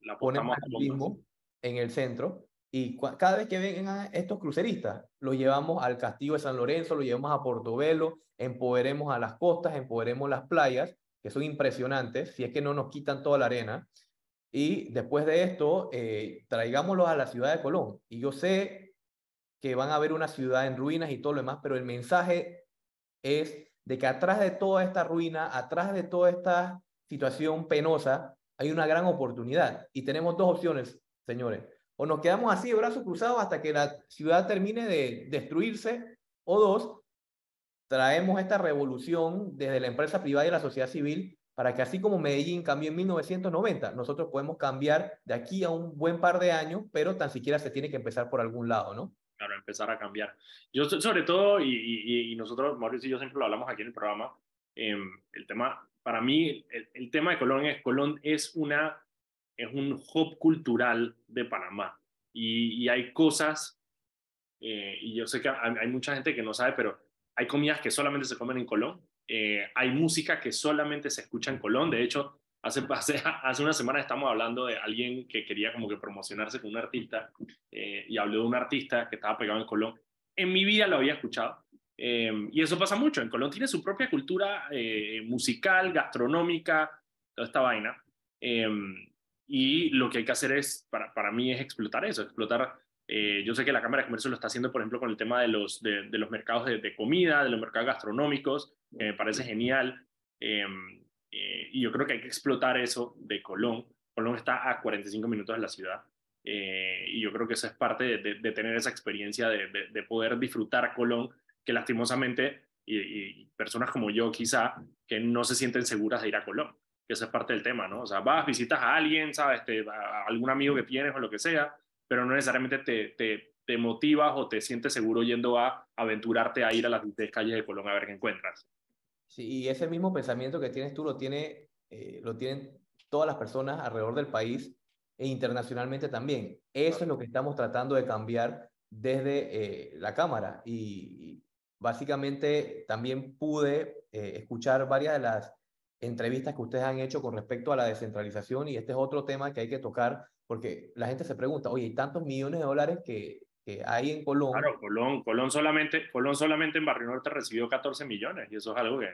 La ponemos el turismo en el centro y cada vez que vengan estos cruceristas, los llevamos al castillo de San Lorenzo, los llevamos a Portobelo, empoderemos a las costas, empoderemos las playas, que son impresionantes, si es que no nos quitan toda la arena, y después de esto, eh, traigámoslos a la ciudad de Colón. Y yo sé que van a ver una ciudad en ruinas y todo lo demás, pero el mensaje es de que atrás de toda esta ruina, atrás de toda esta situación penosa, hay una gran oportunidad. Y tenemos dos opciones, señores. O nos quedamos así de brazos cruzados hasta que la ciudad termine de destruirse, o dos, traemos esta revolución desde la empresa privada y la sociedad civil para que así como Medellín cambió en 1990, nosotros podemos cambiar de aquí a un buen par de años, pero tan siquiera se tiene que empezar por algún lado, ¿no? claro, empezar a cambiar. Yo sobre todo, y, y, nosotros, Mauricio y yo siempre lo hablamos aquí en el programa, eh, el tema, para mí, el, el, tema de Colón es, Colón es, una, es un hub cultural de Panamá. Y, y hay cosas, eh, y yo sé que hay, hay, mucha gente que no sabe, pero hay comidas que solamente se comen en Colón. Eh, hay música que solamente se escucha en Colón. De hecho, Hace, (laughs) hace, hace, una semana estamos hablando de alguien que quería como que promocionarse con un artista eh, y habló de un artista que estaba pegado en Colón. En mi vida lo había escuchado eh, y eso pasa mucho. En Colón tiene su propia cultura eh, musical, gastronómica, toda esta vaina. Eh, y lo que hay que hacer es, para, para mí, es explotar eso, explotar. Eh, yo sé que la Cámara de Comercio lo está haciendo, por ejemplo, con el tema de los, de, de los mercados de, de, comida, de los mercados gastronómicos, que me parece genial. Eh, eh, y yo creo que hay que explotar eso de Colón. Colón está a 45 minutos de la ciudad. Eh, y yo creo que eso es parte de, de, tener esa experiencia de, poder disfrutar Colón, que lastimosamente, y, y, personas como yo quizá, que no se sienten seguras de ir a Colón, que eso es parte del tema, ¿no? O sea, vas, visitas a alguien, ¿sabes? Te, a algún amigo que tienes o lo que sea, pero no necesariamente te, te, te motivas o te sientes seguro yendo a aventurarte a ir a las calles de Colón a ver qué encuentras. Sí, y ese mismo pensamiento que tienes tú lo, tiene, eh, lo tienen todas las personas alrededor del país e internacionalmente también. Eso es lo que estamos tratando de cambiar desde eh, la Cámara. Y, básicamente también pude eh, escuchar varias de las entrevistas que ustedes han hecho con respecto a la descentralización y este es otro tema que hay que tocar porque la gente se pregunta, oye, hay tantos millones de dólares que, que hay en Colón. Claro, Colón, Colón, solamente, Colón solamente en Barrio Norte recibió 14 millones y eso es algo que,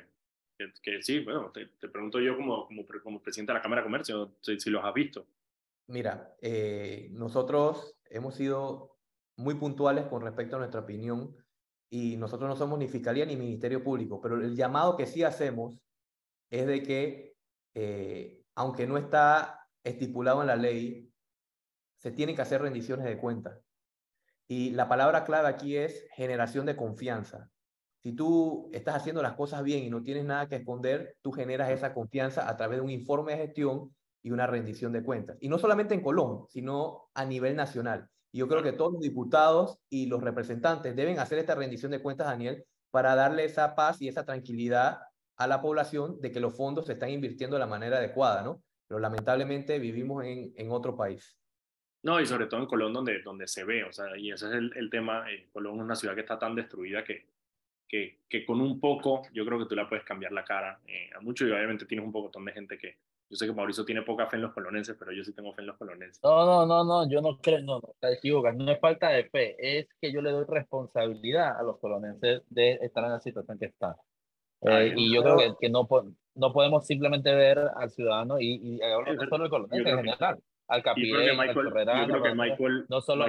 que, que sí, bueno, te, te, pregunto yo como, como, como, presidente de la Cámara de Comercio si, si los has visto. Mira, eh, nosotros hemos sido muy puntuales con respecto a nuestra opinión y nosotros no somos ni fiscalía ni ministerio público, pero el llamado que sí hacemos es de que, eh, aunque no está estipulado en la ley, se tienen que hacer rendiciones de cuentas. Y la palabra clave aquí es generación de confianza. Si tú estás haciendo las cosas bien y no tienes nada que esconder, tú generas esa confianza a través de un informe de gestión y una rendición de cuentas. Y no solamente en Colón, sino a nivel nacional. Y yo creo que todos los diputados y los representantes deben hacer esta rendición de cuentas, Daniel, para darle esa paz y esa tranquilidad a la población de que los fondos se están invirtiendo de la manera adecuada, ¿no? Pero lamentablemente vivimos en, en otro país. No, y sobre todo en Colón, donde, donde se ve, o sea, y ese es el, el tema. Eh, Colón es una ciudad que está tan destruida que, que, que, con un poco, yo creo que tú la puedes cambiar la cara eh, a mucho, y obviamente tienes un poco de gente que, yo sé que Mauricio tiene poca fe en los colonenses, pero yo sí tengo fe en los colonenses. No, no, no, no, yo no creo, no, no, te equivocas, no es falta de fe, es que yo le doy responsabilidad a los colonenses de estar en la situación que están. Eh, y yo creo que, que no, no podemos simplemente ver al ciudadano y, y hablo no solo del colonense en general al Capitán, al Correrano. No solo, no, solo,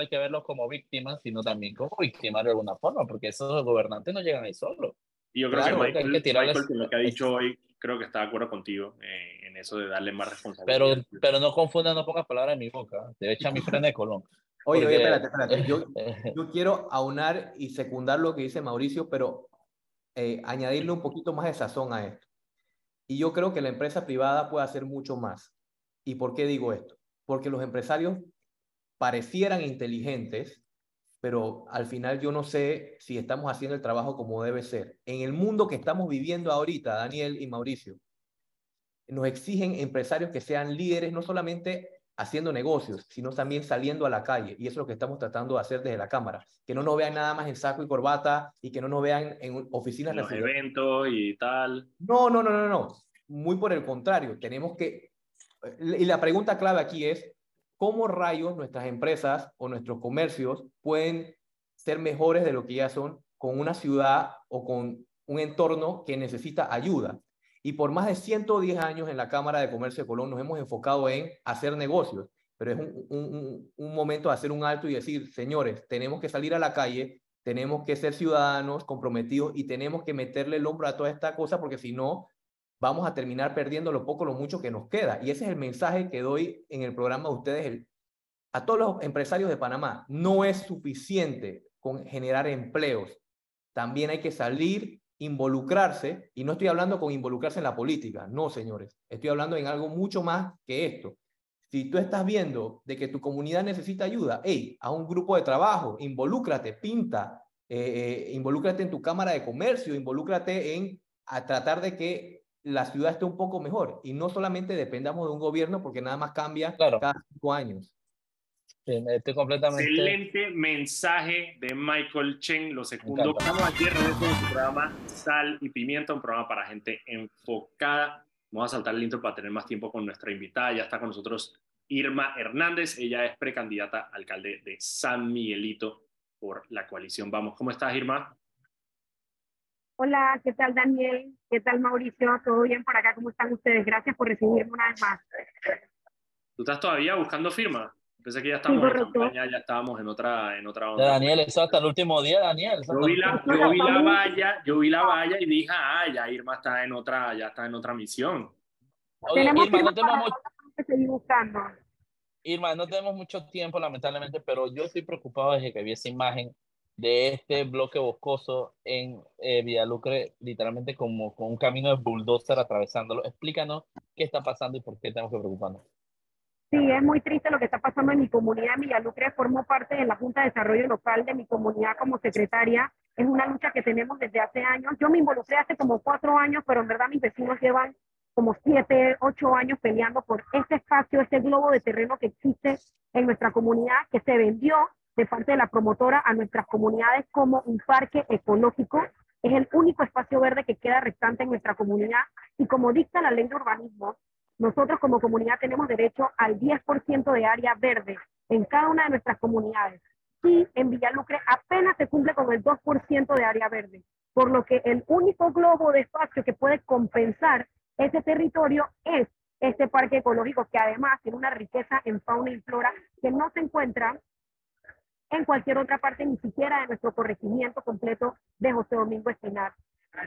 hay que verlos como víctimas, sino también como víctimas de alguna forma, porque esos gobernantes no llegan ahí solos. Y yo creo que Michael, que Michael, lo que ha dicho hoy, creo que está de acuerdo contigo eh, en eso de darle más responsabilidad. Pero, pero no confundan, no pongas palabras en mi boca. Te echa mi freno de Colón. Oye, oye, espérate, espérate. Yo, (laughs) yo, quiero aunar y secundar lo que dice Mauricio, pero eh, añadirle un poquito más de sazón a esto. Y yo creo que la empresa privada puede hacer mucho más. ¿Y por qué digo esto? Porque los empresarios parecieran inteligentes, pero al final yo no sé si estamos haciendo el trabajo como debe ser. En el mundo que estamos viviendo ahorita, Daniel y Mauricio, nos exigen empresarios que sean líderes no solamente haciendo negocios, sino también saliendo a la calle. Y eso es lo que estamos tratando de hacer desde la Cámara. Que no nos vean nada más en saco y corbata y que no nos vean en oficinas. En los eventos y tal. No, no, no, no, no. Muy por el contrario. Tenemos que y la pregunta clave aquí es, ¿cómo rayos nuestras empresas o nuestros comercios pueden ser mejores de lo que ya son con una ciudad o con un entorno que necesita ayuda? Y por más de 110 años en la Cámara de Comercio de Colón nos hemos enfocado en hacer negocios, pero es un, un momento de hacer un alto y decir, señores, tenemos que salir a la calle, tenemos que ser ciudadanos comprometidos y tenemos que meterle el hombro a toda esta cosa porque si no, vamos a terminar perdiendo lo poco, lo mucho que nos queda. Y ese es el mensaje que doy en el programa de ustedes a todos los empresarios de Panamá. No es suficiente con generar empleos. También hay que salir, involucrarse, y no estoy hablando con involucrarse en la política, no, señores. Estoy hablando en algo mucho más que esto. Si tú estás viendo de que tu comunidad necesita ayuda, hey, a un grupo de trabajo, involúcrate, pinta, eh, eh, involúcrate en tu cámara de comercio, involúcrate en a tratar de que la ciudad esté un poco mejor y no solamente dependamos de un gobierno porque nada más cambia cada cinco años. Estoy completamente... Excelente mensaje de Michael Chen, lo segundo. Estamos aquí en su programa Sal y Pimienta, un programa para gente enfocada. Vamos a saltar el intro para tener más tiempo con nuestra invitada. Ya está con nosotros Irma Hernández. Ella es precandidata alcalde de San Miguelito por la coalición Vamos. ¿Cómo estás, Irma? Hola, ¿qué tal Daniel? ¿Qué tal Mauricio? ¿Todo bien por acá? ¿Cómo están ustedes? Gracias por recibirme una vez más. ¿Tú estás todavía buscando firma? Pensé que ya estábamos en campaña, ya estábamos en otra, en otra onda. Daniel, eso hasta el último día, Daniel. Yo vi, la, yo vi la, valla, yo vi la valla y dije, ah, ya Irma está en otra, ya está en otra misión. Irma, no tenemos mucho... buscando. Irma, no tenemos mucho tiempo, lamentablemente, pero yo estoy preocupado desde que vi esa imagen de este bloque boscoso en eh, Villalucre, literalmente como con un camino de bulldozer atravesándolo. Explícanos qué está pasando y por qué tenemos que preocuparnos. Sí, es muy triste lo que está pasando en mi comunidad. Villalucre formo parte de la Junta de Desarrollo Local de mi comunidad como secretaria. Es una lucha que tenemos desde hace años. Yo me involucré hace como cuatro años, pero en verdad mis vecinos llevan como siete, ocho años peleando por este espacio, este globo de terreno que existe en nuestra comunidad, que se vendió de parte de la promotora a nuestras comunidades como un parque ecológico. Es el único espacio verde que queda restante en nuestra comunidad y como dicta la ley de urbanismo, nosotros como comunidad tenemos derecho al 10% de área verde en cada una de nuestras comunidades. Y en Villalucre apenas se cumple con el 2% de área verde, por lo que el único globo de espacio que puede compensar ese territorio es este parque ecológico que además tiene una riqueza en fauna y flora que no se encuentra en cualquier otra parte, ni siquiera de nuestro corregimiento completo de José Domingo Espinar.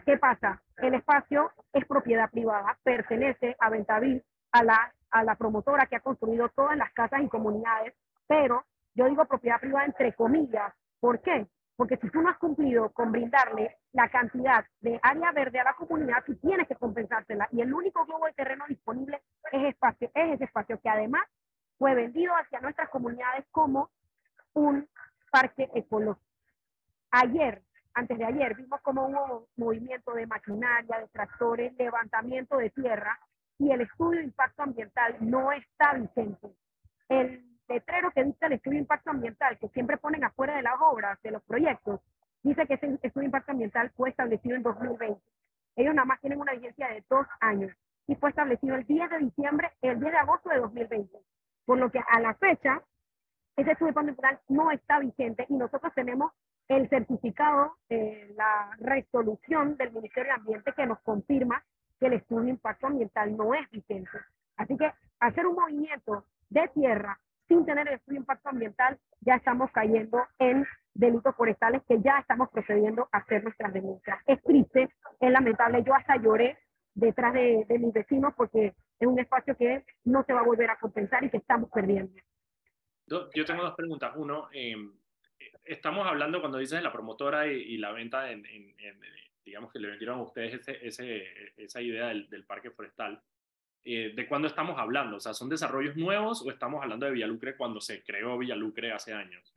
¿Qué pasa? El espacio es propiedad privada, pertenece a Ventavil, a la, a la promotora que ha construido todas las casas y comunidades, pero yo digo propiedad privada entre comillas. ¿Por qué? Porque si tú no has cumplido con brindarle la cantidad de área verde a la comunidad, tú tienes que compensársela. Y el único globo de terreno disponible es, espacio, es ese espacio que además fue vendido hacia nuestras comunidades como un parque ecológico. Ayer, antes de ayer, vimos como hubo movimiento de maquinaria, de tractores, levantamiento de tierra y el estudio de impacto ambiental no está vigente. El letrero que dice el estudio de impacto ambiental, que siempre ponen afuera de las obras, de los proyectos, dice que ese estudio de impacto ambiental fue establecido en 2020. Ellos nada más tienen una vigencia de dos años y fue establecido el 10 de diciembre, el 10 de agosto de 2020. Por lo que a la fecha, ese estudio de impacto ambiental no está vigente y nosotros tenemos el certificado, de la resolución del Ministerio de Ambiente que nos confirma que el estudio de impacto ambiental no es vigente. Así que hacer un movimiento de tierra sin tener el estudio de impacto ambiental, ya estamos cayendo en delitos forestales que ya estamos procediendo a hacer nuestras denuncias. Es triste, es lamentable, yo hasta lloré detrás de, mis vecinos porque es un espacio que no se va a volver a compensar y que estamos perdiendo. Yo tengo dos preguntas. Uno, em, estamos hablando cuando dices la promotora y, la venta, en, digamos que le vendieron a ustedes ese, esa idea del, del parque forestal. Eh, ¿de cuándo estamos hablando? O sea, ¿son desarrollos nuevos o estamos hablando de Villalucre cuando se creó Villalucre hace años?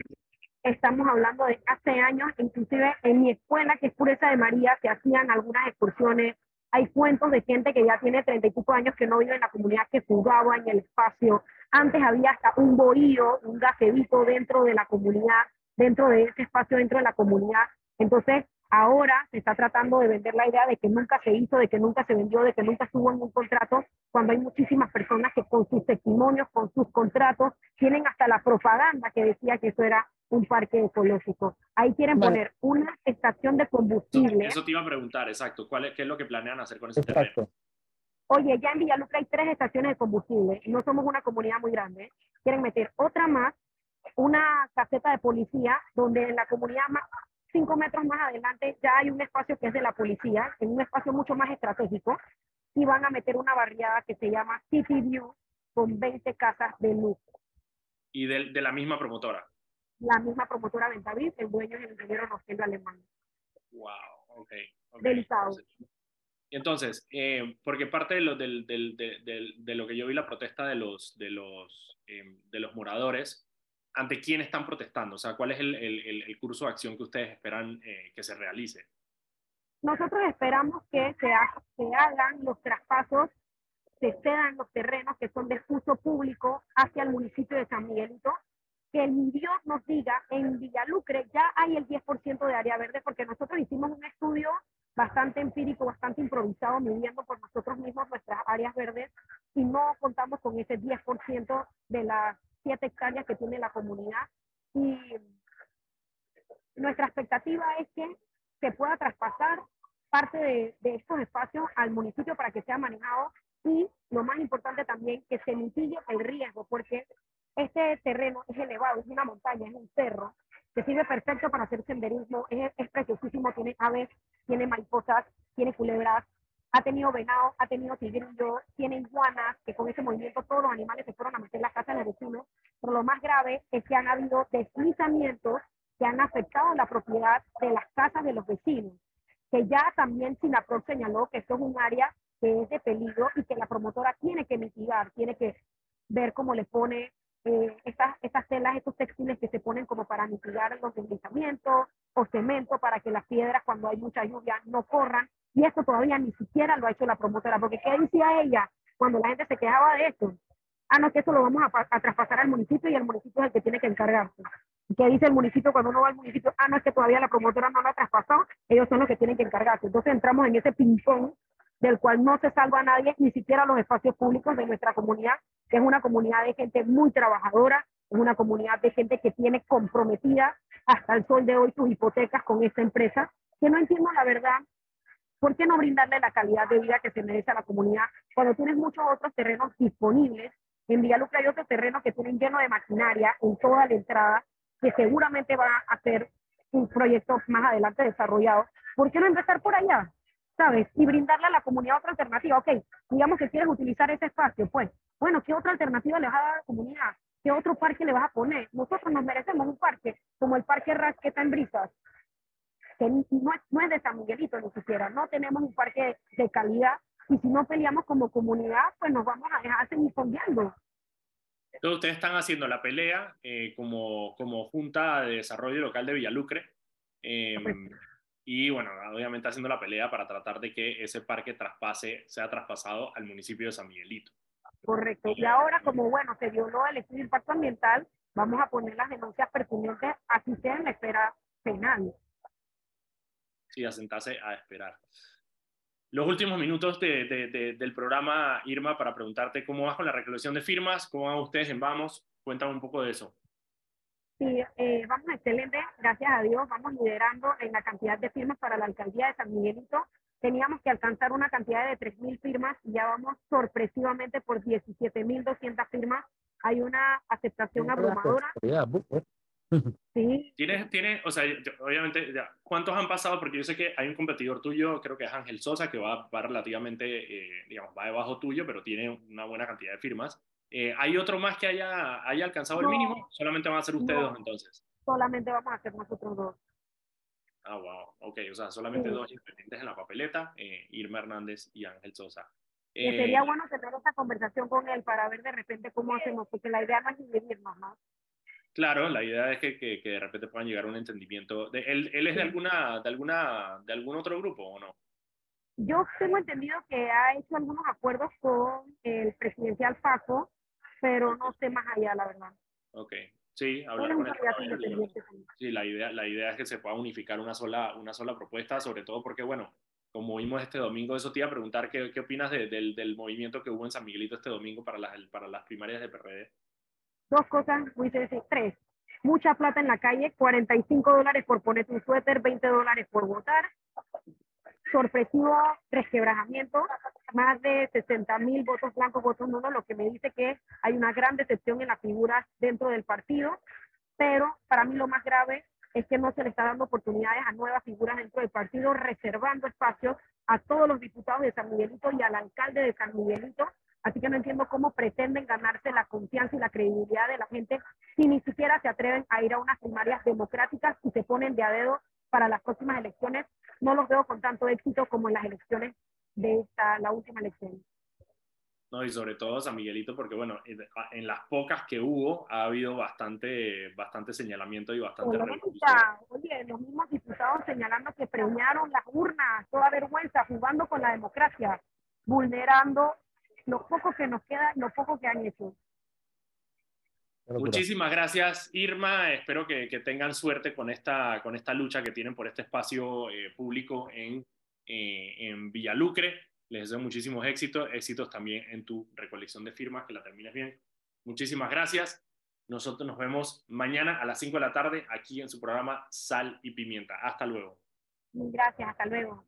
Estamos hablando de hace años, inclusive en mi escuela, que es Pureza de María, se hacían algunas excursiones. Hay cuentos de gente que ya tiene treinta y pico años que no vive en la comunidad, que jugaba en el espacio. Antes había hasta un bohío, un gacedito dentro de la comunidad, dentro de ese espacio, dentro de la comunidad. Entonces, Ahora se está tratando de vender la idea de que nunca se hizo, de que nunca se vendió, de que nunca estuvo en un contrato, cuando hay muchísimas personas que con sus testimonios, con sus contratos, tienen hasta la propaganda que decía que eso era un parque ecológico. Ahí quieren poner una estación de combustible. Eso te iba a preguntar, exacto. ¿Cuál es, ¿Qué es lo que planean hacer con ese terreno? Oye, ya en Villalucre hay tres estaciones de combustible. No somos una comunidad muy grande. Quieren meter otra más, una caseta de policía, donde en la comunidad más, cinco metros más adelante ya hay un espacio que es de la policía, en un espacio mucho más estratégico, y van a meter una barriada que se llama City View con 20 casas de luz. ¿Y de, de la misma promotora? La misma promotora Ventavis, el dueño es el ingeniero Rosendo Alemán. Wow, ok. okay. Delicado. Entonces, eh, porque parte de lo, del, del, del, de lo que yo vi la protesta de los, de los, eh, de los moradores ante quién están protestando? O sea, ¿cuál es el, el, curso de acción que ustedes esperan eh, que se realice? Nosotros esperamos que se, se hagan los traspasos, se cedan los terrenos que son de uso público hacia el municipio de San Miguelito, que el Dios nos diga, en Villalucre ya hay el 10% de área verde, porque nosotros hicimos un estudio bastante empírico, bastante improvisado, midiendo por nosotros mismos nuestras áreas verdes y no contamos con ese 10% de las siete hectáreas que tiene la comunidad. Y nuestra expectativa es que se pueda traspasar parte de, de, estos espacios al municipio para que sea manejado y lo más importante también que se mitigue el riesgo porque este terreno es elevado, es una montaña, es un cerro que sirve perfecto para hacer senderismo, es, es preciosísimo, tiene aves, tiene mariposas, tiene culebras, ha tenido venado, ha tenido tigrillo, tiene iguanas, que con ese movimiento todos los animales se fueron a meter en la casa de los vecinos, pero lo más grave es que han habido deslizamientos que han afectado la propiedad de las casas de los vecinos, que ya también SINAPROC señaló que esto es un área que es de peligro y que la promotora tiene que mitigar, tiene que ver cómo le pone eh, estas, estas telas, estos textiles que se ponen como para mitigar los deslizamientos o cemento para que las piedras cuando hay mucha lluvia no corran. Y esto todavía ni siquiera lo ha hecho la promotora, porque ¿qué decía ella cuando la gente se quejaba de esto? Ah, no, que eso lo vamos a, traspasar al municipio y el municipio es el que tiene que encargarse. ¿Y qué dice el municipio cuando uno va al municipio? Ah, no, es que todavía la promotora no lo ha traspasado, ellos son los que tienen que encargarse. Entonces entramos en ese ping-pong del cual no se salva a nadie, ni siquiera los espacios públicos de nuestra comunidad, que es una comunidad de gente muy trabajadora, es una comunidad de gente que tiene comprometida hasta el sol de hoy sus hipotecas con esta empresa, que no entiendo la verdad ¿Por qué no brindarle la calidad de vida que se merece a la comunidad cuando tienes muchos otros terrenos disponibles? En Villalucre hay otros terrenos que tienen lleno de maquinaria en toda la entrada que seguramente va a ser un proyecto más adelante desarrollado, ¿por qué no empezar por allá? ¿Sabes? Y brindarle a la comunidad otra alternativa. Ok, digamos que quieres utilizar ese espacio, pues, bueno, ¿qué otra alternativa le vas a dar a la comunidad? ¿Qué otro parque le vas a poner? Nosotros nos merecemos un parque, como el Parque Rasqueta en Brisas, que no es, no es de San Miguelito ni siquiera, no tenemos un parque de calidad, y si no peleamos como comunidad, pues nos vamos a dejar seguir fondeando. Entonces ustedes están haciendo la pelea eh, como, como Junta de Desarrollo Local de Villalucre. Eh, y bueno, obviamente haciendo la pelea para tratar de que ese parque traspase, sea traspasado al municipio de San Miguelito. Correcto. Y ahora, como bueno, se violó el estudio de impacto ambiental, vamos a poner las denuncias pertinentes, así sea en la espera penal. Sí, a sentarse a esperar los últimos minutos del programa, Irma, para preguntarte cómo vas con la recolección de firmas, cómo van ustedes en Vamos, cuéntame un poco de eso. Sí, eh, vamos excelente, gracias a Dios, vamos liderando en la cantidad de firmas para la alcaldía de San Miguelito. Teníamos que alcanzar una cantidad de 3.000 firmas y ya vamos sorpresivamente por 17.200 firmas. Hay una aceptación abrumadora. (laughs) Sí. Tienes, tiene, o sea, obviamente, ¿cuántos han pasado? Porque yo sé que hay un competidor tuyo, creo que es Ángel Sosa, que va, va relativamente, eh, digamos, va debajo tuyo, pero tiene una buena cantidad de firmas. Eh, ¿Hay otro más que haya, haya alcanzado el mínimo? ¿Solamente van a ser ustedes dos entonces? Solamente vamos a ser nosotros dos. Ah, wow. Ok, o sea, solamente dos independientes en la papeleta, eh, Irma Hernández y Ángel Sosa. sería bueno tener esa conversación con él para ver de repente cómo hacemos, porque la idea no es dividirnos, ¿no? Claro, la idea es que, que, de repente puedan llegar a un entendimiento. De, ¿él, ¿Él es de alguna, de alguna, de algún otro grupo o no? Yo tengo entendido que ha hecho algunos acuerdos con el presidencial Paco, pero no sé más allá, la verdad. Ok, sí, hablar con él. Sí, la idea, la idea es que se pueda unificar una sola, una sola propuesta, sobre todo porque, bueno, como vimos este domingo, eso te iba a preguntar qué, qué opinas del, del movimiento que hubo en San Miguelito este domingo para las, para las primarias de PRD. Dos cosas muy interesantes. Tres, mucha plata en la calle, 45 dólares por poner tu suéter, 20 dólares por votar. Sorpresivo resquebrajamiento, más de 60 mil votos blancos, votos nulos, lo que me dice que hay una gran decepción en las figuras dentro del partido. Pero para mí lo más grave es que no se le está dando oportunidades a nuevas figuras dentro del partido, reservando espacios a todos los diputados de San Miguelito y al alcalde de San Miguelito Así que no entiendo cómo pretenden ganarse la confianza y la credibilidad de la gente si ni siquiera se atreven a ir a unas primarias democráticas y se ponen de a dedo para las próximas elecciones. No los veo con tanto éxito como en las elecciones de esta, la última elección. No, y sobre todo San Miguelito, porque bueno, en las pocas que hubo ha habido bastante, bastante señalamiento y bastante Oye, los mismos diputados señalando que premiaron las urnas, toda vergüenza, jugando con la democracia, vulnerando lo poco que nos queda, lo poco que han hecho. Muchísimas gracias, Irma. Espero que, tengan suerte con esta, con esta lucha que tienen por este espacio eh, público en, eh, en Villalucre. Les deseo muchísimos éxitos, éxitos también en tu recolección de firmas, que la termines bien. Muchísimas gracias. Nosotros nos vemos mañana a las 5 de la tarde aquí en su programa Sal y Pimienta. Hasta luego. Gracias, hasta luego.